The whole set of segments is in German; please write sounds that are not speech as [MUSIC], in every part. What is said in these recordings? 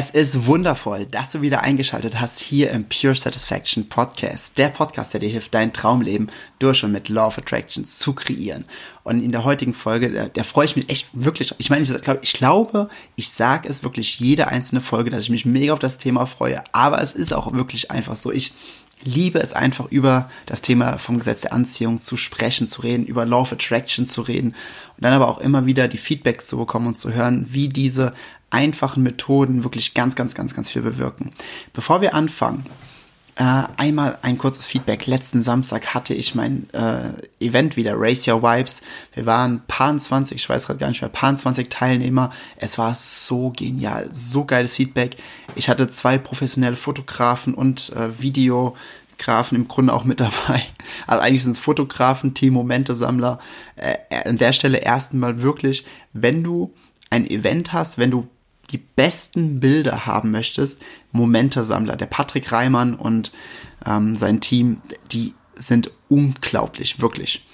Es ist wundervoll, dass du wieder eingeschaltet hast hier im Pure Satisfaction Podcast. Der Podcast, der dir hilft, dein Traumleben durch und mit Law of Attraction zu kreieren. Und in der heutigen Folge, da, da freue ich mich echt wirklich. Ich meine, ich, glaub, ich glaube, ich sage es wirklich jede einzelne Folge, dass ich mich mega auf das Thema freue. Aber es ist auch wirklich einfach so. Ich liebe es einfach über das Thema vom Gesetz der Anziehung zu sprechen, zu reden, über Law of Attraction zu reden und dann aber auch immer wieder die Feedbacks zu bekommen und zu hören, wie diese einfachen Methoden wirklich ganz, ganz, ganz, ganz viel bewirken. Bevor wir anfangen, äh, einmal ein kurzes Feedback. Letzten Samstag hatte ich mein äh, Event wieder, Race Your Vibes. Wir waren paar 20, ich weiß gerade gar nicht mehr, paar 20 Teilnehmer. Es war so genial, so geiles Feedback. Ich hatte zwei professionelle Fotografen und äh, Videografen im Grunde auch mit [LAUGHS] dabei. Also eigentlich sind es Fotografen, Team Momente-Sammler. Äh, an der Stelle erst einmal wirklich, wenn du ein Event hast, wenn du die besten Bilder haben möchtest, Momentesammler, der Patrick Reimann und ähm, sein Team, die sind unglaublich, wirklich.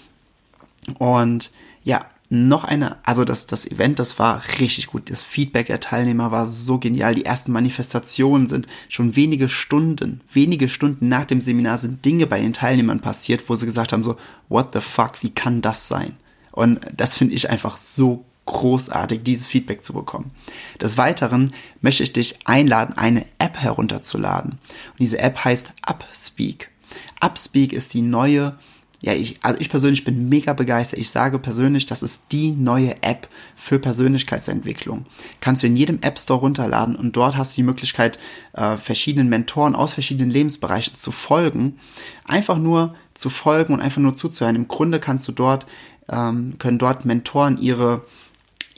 Und ja, noch eine, also das, das Event, das war richtig gut. Das Feedback der Teilnehmer war so genial. Die ersten Manifestationen sind schon wenige Stunden, wenige Stunden nach dem Seminar sind Dinge bei den Teilnehmern passiert, wo sie gesagt haben so, what the fuck, wie kann das sein? Und das finde ich einfach so großartig, dieses Feedback zu bekommen. Des Weiteren möchte ich dich einladen, eine App herunterzuladen. Und diese App heißt Upspeak. Upspeak ist die neue, ja, ich, also ich persönlich bin mega begeistert. Ich sage persönlich, das ist die neue App für Persönlichkeitsentwicklung. Kannst du in jedem App Store runterladen und dort hast du die Möglichkeit, äh, verschiedenen Mentoren aus verschiedenen Lebensbereichen zu folgen. Einfach nur zu folgen und einfach nur zuzuhören. Im Grunde kannst du dort, ähm, können dort Mentoren ihre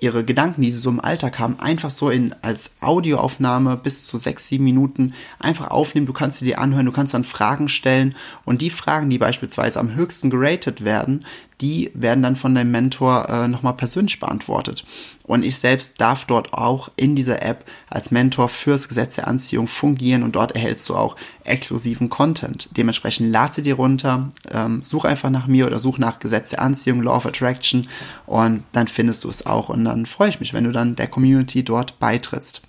ihre Gedanken, die sie so im Alltag haben, einfach so in als Audioaufnahme bis zu sechs, sieben Minuten einfach aufnehmen. Du kannst sie dir anhören, du kannst dann Fragen stellen und die Fragen, die beispielsweise am höchsten geratet werden, die werden dann von deinem Mentor äh, nochmal persönlich beantwortet. Und ich selbst darf dort auch in dieser App als Mentor fürs Gesetz der Anziehung fungieren und dort erhältst du auch exklusiven Content. Dementsprechend lad sie dir runter, ähm, such einfach nach mir oder such nach Gesetz der Anziehung, Law of Attraction und dann findest du es auch und dann freue ich mich, wenn du dann der Community dort beitrittst.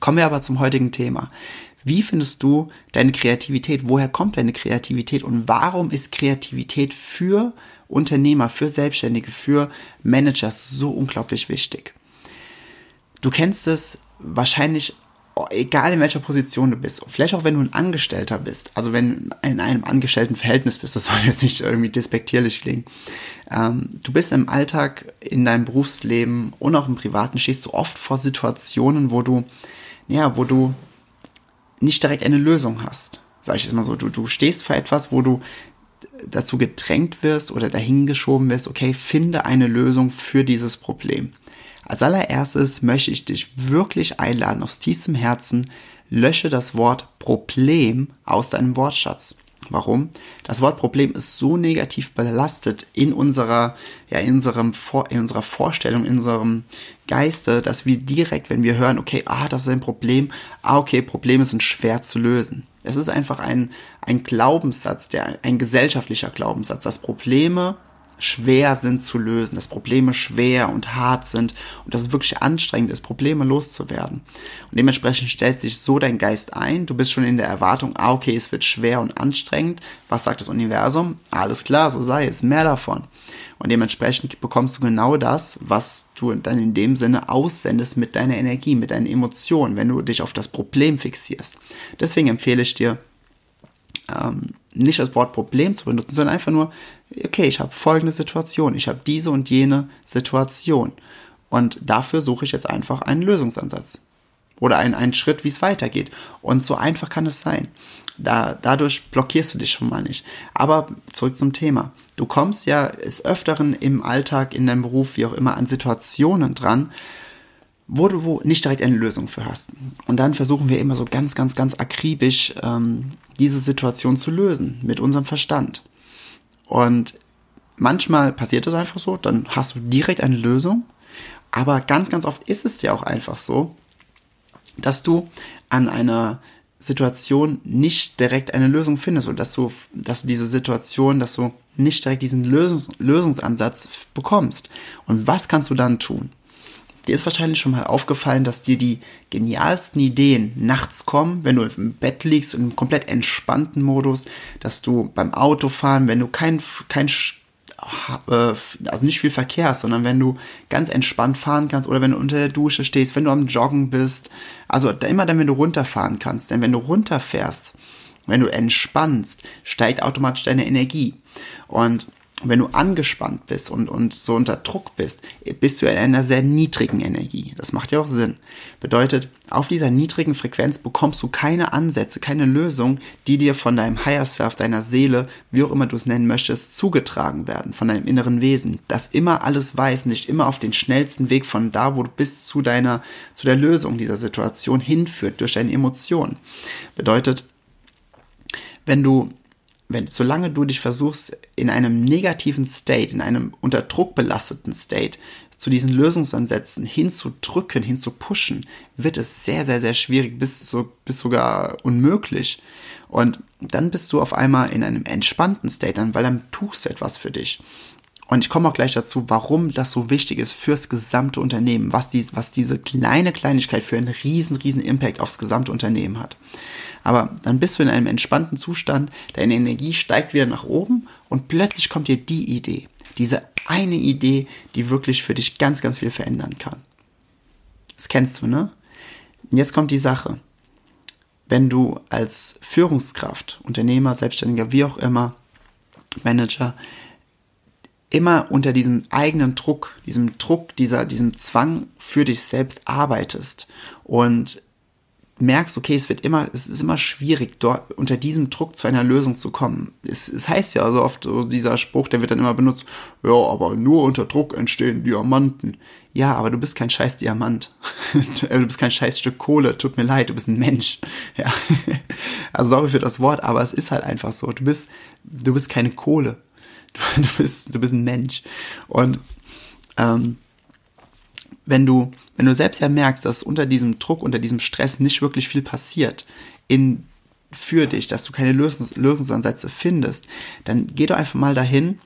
Kommen wir aber zum heutigen Thema. Wie findest du deine Kreativität? Woher kommt deine Kreativität? Und warum ist Kreativität für Unternehmer, für Selbstständige, für Manager so unglaublich wichtig? Du kennst es wahrscheinlich, egal in welcher Position du bist, vielleicht auch wenn du ein Angestellter bist, also wenn in einem angestellten Verhältnis bist, das soll jetzt nicht irgendwie despektierlich klingen. Ähm, du bist im Alltag, in deinem Berufsleben und auch im Privaten stehst du oft vor Situationen, wo du, ja, wo du nicht direkt eine Lösung hast. Sag ich jetzt mal so, du, du stehst vor etwas, wo du dazu gedrängt wirst oder dahingeschoben wirst, okay, finde eine Lösung für dieses Problem. Als allererstes möchte ich dich wirklich einladen, aus tiefstem Herzen, lösche das Wort Problem aus deinem Wortschatz. Warum? Das Wort Problem ist so negativ belastet in unserer, ja, in unserem, in unserer Vorstellung, in unserem Geiste, dass wir direkt, wenn wir hören, okay, ah, das ist ein Problem, ah, okay, Probleme sind schwer zu lösen. Es ist einfach ein, ein Glaubenssatz, der, ein gesellschaftlicher Glaubenssatz, dass Probleme schwer sind zu lösen, dass Probleme schwer und hart sind und dass es wirklich anstrengend ist, Probleme loszuwerden. Und dementsprechend stellt sich so dein Geist ein, du bist schon in der Erwartung, ah, okay, es wird schwer und anstrengend. Was sagt das Universum? Alles klar, so sei es, mehr davon. Und dementsprechend bekommst du genau das, was du dann in dem Sinne aussendest mit deiner Energie, mit deinen Emotionen, wenn du dich auf das Problem fixierst. Deswegen empfehle ich dir, ähm, nicht das Wort Problem zu benutzen, sondern einfach nur, okay, ich habe folgende Situation, ich habe diese und jene Situation. Und dafür suche ich jetzt einfach einen Lösungsansatz. oder ein, ein Schritt, wie es weitergeht. Und so einfach kann es sein. Da, dadurch blockierst du dich schon mal nicht. Aber zurück zum Thema. Du kommst ja des Öfteren im Alltag, in deinem Beruf, wie auch immer, an Situationen dran, wo du wo nicht direkt eine Lösung für hast. Und dann versuchen wir immer so ganz, ganz, ganz akribisch ähm, diese Situation zu lösen mit unserem Verstand. Und manchmal passiert das einfach so, dann hast du direkt eine Lösung. Aber ganz, ganz oft ist es ja auch einfach so, dass du an einer Situation nicht direkt eine Lösung findest oder dass du, dass du diese Situation, dass du nicht direkt diesen Lösungs Lösungsansatz bekommst. Und was kannst du dann tun? Dir ist wahrscheinlich schon mal aufgefallen, dass dir die genialsten Ideen nachts kommen, wenn du im Bett liegst in einem komplett entspannten Modus, dass du beim Autofahren, wenn du kein, kein äh, also nicht viel Verkehr hast, sondern wenn du ganz entspannt fahren kannst oder wenn du unter der Dusche stehst, wenn du am Joggen bist, also immer dann, wenn du runterfahren kannst, denn wenn du runterfährst, wenn du entspannst, steigt automatisch deine Energie. Und wenn du angespannt bist und, und so unter Druck bist, bist du in einer sehr niedrigen Energie. Das macht ja auch Sinn. Bedeutet, auf dieser niedrigen Frequenz bekommst du keine Ansätze, keine Lösung, die dir von deinem Higher Self, deiner Seele, wie auch immer du es nennen möchtest, zugetragen werden, von deinem inneren Wesen, das immer alles weiß und dich immer auf den schnellsten Weg von da, wo du bist, zu deiner, zu der Lösung dieser Situation hinführt, durch deine Emotionen. Bedeutet, wenn du wenn, solange du dich versuchst, in einem negativen State, in einem unter Druck belasteten State, zu diesen Lösungsansätzen hinzudrücken, hinzupushen, wird es sehr, sehr, sehr schwierig, bis, so, bis sogar unmöglich. Und dann bist du auf einmal in einem entspannten State, weil dann tust du etwas für dich. Und ich komme auch gleich dazu, warum das so wichtig ist fürs gesamte Unternehmen, was, dies, was diese kleine Kleinigkeit für einen riesen, riesen Impact aufs gesamte Unternehmen hat. Aber dann bist du in einem entspannten Zustand, deine Energie steigt wieder nach oben und plötzlich kommt dir die Idee, diese eine Idee, die wirklich für dich ganz, ganz viel verändern kann. Das kennst du, ne? Jetzt kommt die Sache. Wenn du als Führungskraft, Unternehmer, Selbstständiger, wie auch immer, Manager, immer unter diesem eigenen Druck, diesem Druck, dieser, diesem Zwang für dich selbst arbeitest und merkst, okay, es wird immer, es ist immer schwierig, dort unter diesem Druck zu einer Lösung zu kommen. Es, es heißt ja so oft, so dieser Spruch, der wird dann immer benutzt, ja, aber nur unter Druck entstehen Diamanten. Ja, aber du bist kein scheiß Diamant. [LAUGHS] du bist kein scheiß Stück Kohle, tut mir leid, du bist ein Mensch. Ja. [LAUGHS] Also sorry für das Wort, aber es ist halt einfach so. Du bist, du bist keine Kohle. [LAUGHS] Du, bist, du bist ein Mensch. Und ähm, wenn du, wenn du selbst ja merkst, dass unter diesem Druck, unter diesem Stress nicht wirklich viel passiert in für dich, dass du keine Lösungs Lösungsansätze findest, dann geh doch einfach mal dahin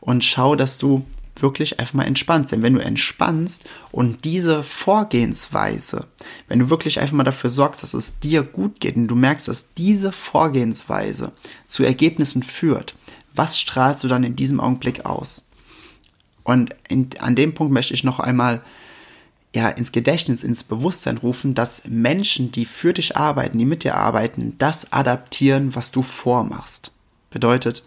und schau, dass du wirklich einfach mal entspannst. Denn wenn du entspannst und diese Vorgehensweise, wenn du wirklich einfach mal dafür sorgst, dass es dir gut geht und du merkst, dass diese Vorgehensweise zu Ergebnissen führt, was strahlst du dann in diesem Augenblick aus? Und in, an dem Punkt möchte ich noch einmal ja, ins Gedächtnis, ins Bewusstsein rufen, dass Menschen, die für dich arbeiten, die mit dir arbeiten, das adaptieren, was du vormachst. Bedeutet,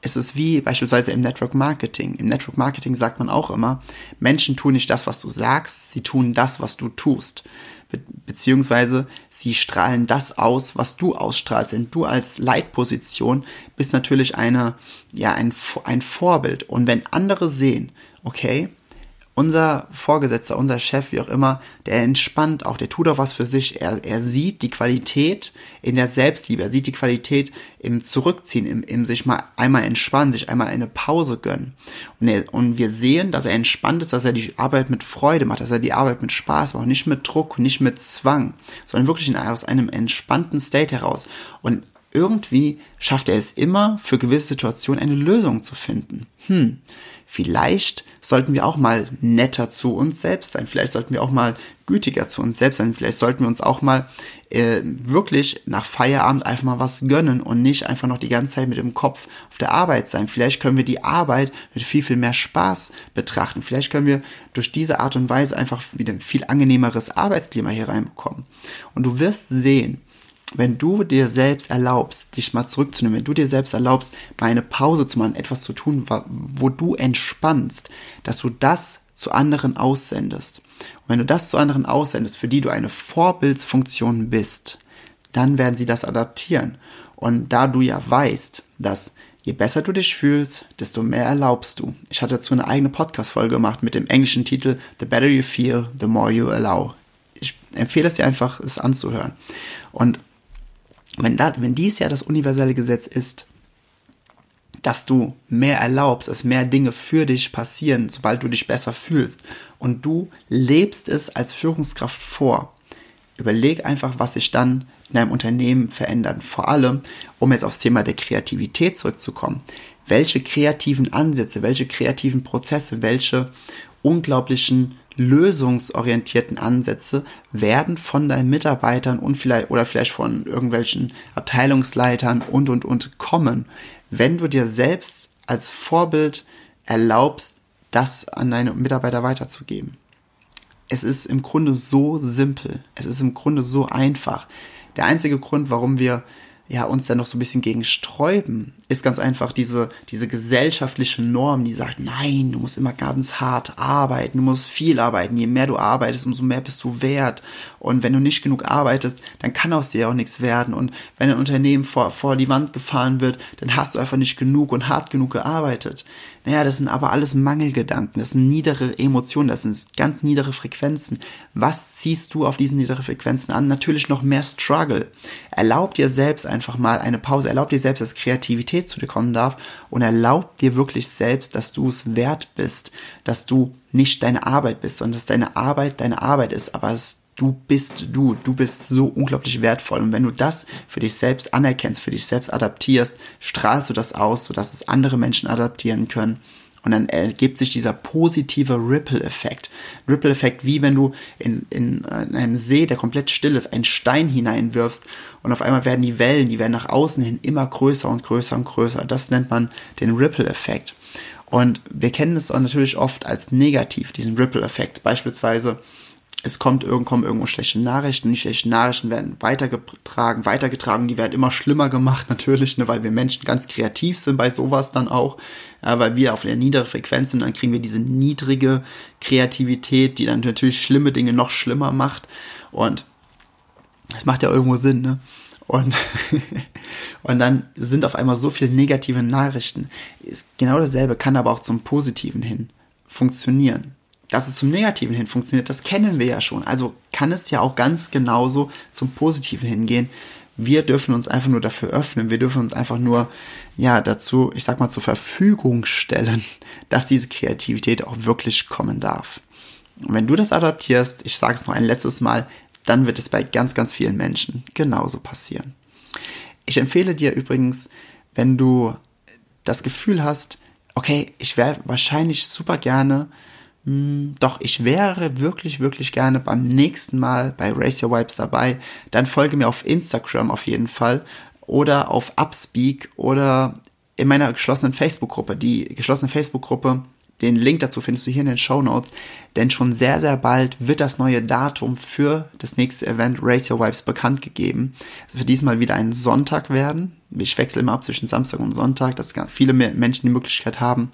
es ist wie beispielsweise im Network Marketing. Im Network Marketing sagt man auch immer, Menschen tun nicht das, was du sagst, sie tun das, was du tust. Be beziehungsweise sie strahlen das aus, was du ausstrahlst. Denn du als Leitposition bist natürlich eine, ja, ein, ein Vorbild. Und wenn andere sehen, okay, unser Vorgesetzter, unser Chef, wie auch immer, der entspannt auch, der tut auch was für sich. Er, er sieht die Qualität in der Selbstliebe, er sieht die Qualität im Zurückziehen, im, im sich mal einmal entspannen, sich einmal eine Pause gönnen. Und, er, und wir sehen, dass er entspannt ist, dass er die Arbeit mit Freude macht, dass er die Arbeit mit Spaß macht, nicht mit Druck, nicht mit Zwang, sondern wirklich aus einem entspannten State heraus. Und irgendwie schafft er es immer, für gewisse Situationen eine Lösung zu finden. Hm, vielleicht sollten wir auch mal netter zu uns selbst sein. Vielleicht sollten wir auch mal gütiger zu uns selbst sein. Vielleicht sollten wir uns auch mal äh, wirklich nach Feierabend einfach mal was gönnen und nicht einfach noch die ganze Zeit mit dem Kopf auf der Arbeit sein. Vielleicht können wir die Arbeit mit viel, viel mehr Spaß betrachten. Vielleicht können wir durch diese Art und Weise einfach wieder ein viel angenehmeres Arbeitsklima hier reinbekommen. Und du wirst sehen, wenn du dir selbst erlaubst, dich mal zurückzunehmen, wenn du dir selbst erlaubst, mal eine Pause zu machen, etwas zu tun, wo du entspannst, dass du das zu anderen aussendest. Und wenn du das zu anderen aussendest, für die du eine Vorbildsfunktion bist, dann werden sie das adaptieren. Und da du ja weißt, dass je besser du dich fühlst, desto mehr erlaubst du. Ich hatte dazu eine eigene Podcast-Folge gemacht mit dem englischen Titel The Better You Feel, The More You Allow. Ich empfehle es dir einfach, es anzuhören. Und wenn, da, wenn dies ja das universelle Gesetz ist, dass du mehr erlaubst, dass mehr Dinge für dich passieren, sobald du dich besser fühlst und du lebst es als Führungskraft vor. Überleg einfach, was sich dann in deinem Unternehmen verändern. Vor allem, um jetzt aufs Thema der Kreativität zurückzukommen. Welche kreativen Ansätze, welche kreativen Prozesse, welche unglaublichen lösungsorientierten Ansätze werden von deinen Mitarbeitern und vielleicht oder vielleicht von irgendwelchen Abteilungsleitern und und und kommen, wenn du dir selbst als Vorbild erlaubst, das an deine Mitarbeiter weiterzugeben. Es ist im Grunde so simpel. Es ist im Grunde so einfach. Der einzige Grund, warum wir ja, uns dann noch so ein bisschen gegen sträuben, ist ganz einfach diese, diese gesellschaftliche Norm, die sagt, nein, du musst immer ganz hart arbeiten, du musst viel arbeiten. Je mehr du arbeitest, umso mehr bist du wert. Und wenn du nicht genug arbeitest, dann kann aus dir auch nichts werden. Und wenn ein Unternehmen vor, vor die Wand gefahren wird, dann hast du einfach nicht genug und hart genug gearbeitet. Naja, das sind aber alles Mangelgedanken, das sind niedere Emotionen, das sind ganz niedere Frequenzen. Was ziehst du auf diesen niederen Frequenzen an? Natürlich noch mehr Struggle. Erlaub dir selbst einfach mal eine Pause, erlaub dir selbst, dass Kreativität zu dir kommen darf und erlaub dir wirklich selbst, dass du es wert bist, dass du nicht deine Arbeit bist, sondern dass deine Arbeit deine Arbeit ist, aber es du bist du, du bist so unglaublich wertvoll. Und wenn du das für dich selbst anerkennst, für dich selbst adaptierst, strahlst du das aus, sodass es andere Menschen adaptieren können. Und dann ergibt sich dieser positive Ripple-Effekt. Ripple-Effekt, wie wenn du in, in, in einem See, der komplett still ist, einen Stein hineinwirfst und auf einmal werden die Wellen, die werden nach außen hin immer größer und größer und größer. Das nennt man den Ripple-Effekt. Und wir kennen es auch natürlich oft als negativ, diesen Ripple-Effekt. Beispielsweise, es kommt kommen irgendwo schlechte Nachrichten, die schlechten Nachrichten werden weitergetragen, weitergetragen, die werden immer schlimmer gemacht [LAUGHS] natürlich, ne, weil wir Menschen ganz kreativ sind bei sowas dann auch, ja, weil wir auf der niederen Frequenz sind, dann kriegen wir diese niedrige Kreativität, die dann natürlich schlimme Dinge noch schlimmer macht. Und das macht ja irgendwo Sinn, ne? Und, [LAUGHS] und dann sind auf einmal so viele negative Nachrichten. Ist genau dasselbe, kann aber auch zum Positiven hin funktionieren dass es zum Negativen hin funktioniert, das kennen wir ja schon. Also kann es ja auch ganz genauso zum Positiven hingehen. Wir dürfen uns einfach nur dafür öffnen. Wir dürfen uns einfach nur, ja, dazu, ich sag mal, zur Verfügung stellen, [LAUGHS] dass diese Kreativität auch wirklich kommen darf. Und wenn du das adaptierst, ich sage es noch ein letztes Mal, dann wird es bei ganz, ganz vielen Menschen genauso passieren. Ich empfehle dir übrigens, wenn du das Gefühl hast, okay, ich wäre wahrscheinlich super gerne hm, doch, ich wäre wirklich, wirklich gerne beim nächsten Mal bei Race Your Vibes dabei. Dann folge mir auf Instagram auf jeden Fall oder auf Upspeak oder in meiner geschlossenen Facebook-Gruppe. Die geschlossene Facebook-Gruppe den Link dazu findest du hier in den Show Notes, denn schon sehr, sehr bald wird das neue Datum für das nächste Event Race Your Vibes bekannt gegeben. Es wird diesmal wieder ein Sonntag werden. Ich wechsle immer ab zwischen Samstag und Sonntag, dass viele Menschen die Möglichkeit haben,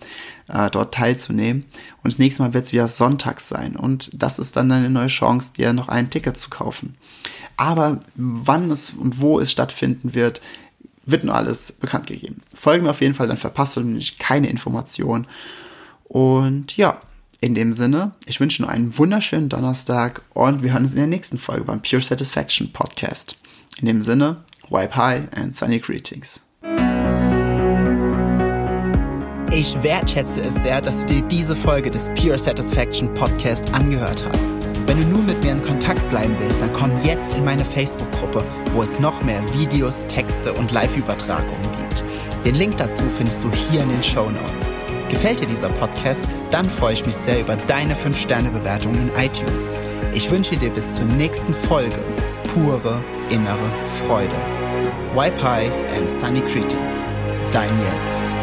äh, dort teilzunehmen. Und das nächste Mal wird es wieder Sonntags sein. Und das ist dann eine neue Chance, dir noch ein Ticket zu kaufen. Aber wann es und wo es stattfinden wird, wird nur alles bekannt gegeben. Folge mir auf jeden Fall, dann verpasst du nämlich keine Information. Und ja, in dem Sinne, ich wünsche nur einen wunderschönen Donnerstag und wir hören uns in der nächsten Folge beim Pure Satisfaction Podcast. In dem Sinne, wipe high and sunny greetings. Ich wertschätze es sehr, dass du dir diese Folge des Pure Satisfaction Podcast angehört hast. Wenn du nun mit mir in Kontakt bleiben willst, dann komm jetzt in meine Facebook-Gruppe, wo es noch mehr Videos, Texte und Live-Übertragungen gibt. Den Link dazu findest du hier in den Show Notes. Gefällt dir dieser Podcast? Dann freue ich mich sehr über deine 5-Sterne-Bewertung in iTunes. Ich wünsche dir bis zur nächsten Folge pure innere Freude. High and Sunny Greetings. Dein Jens.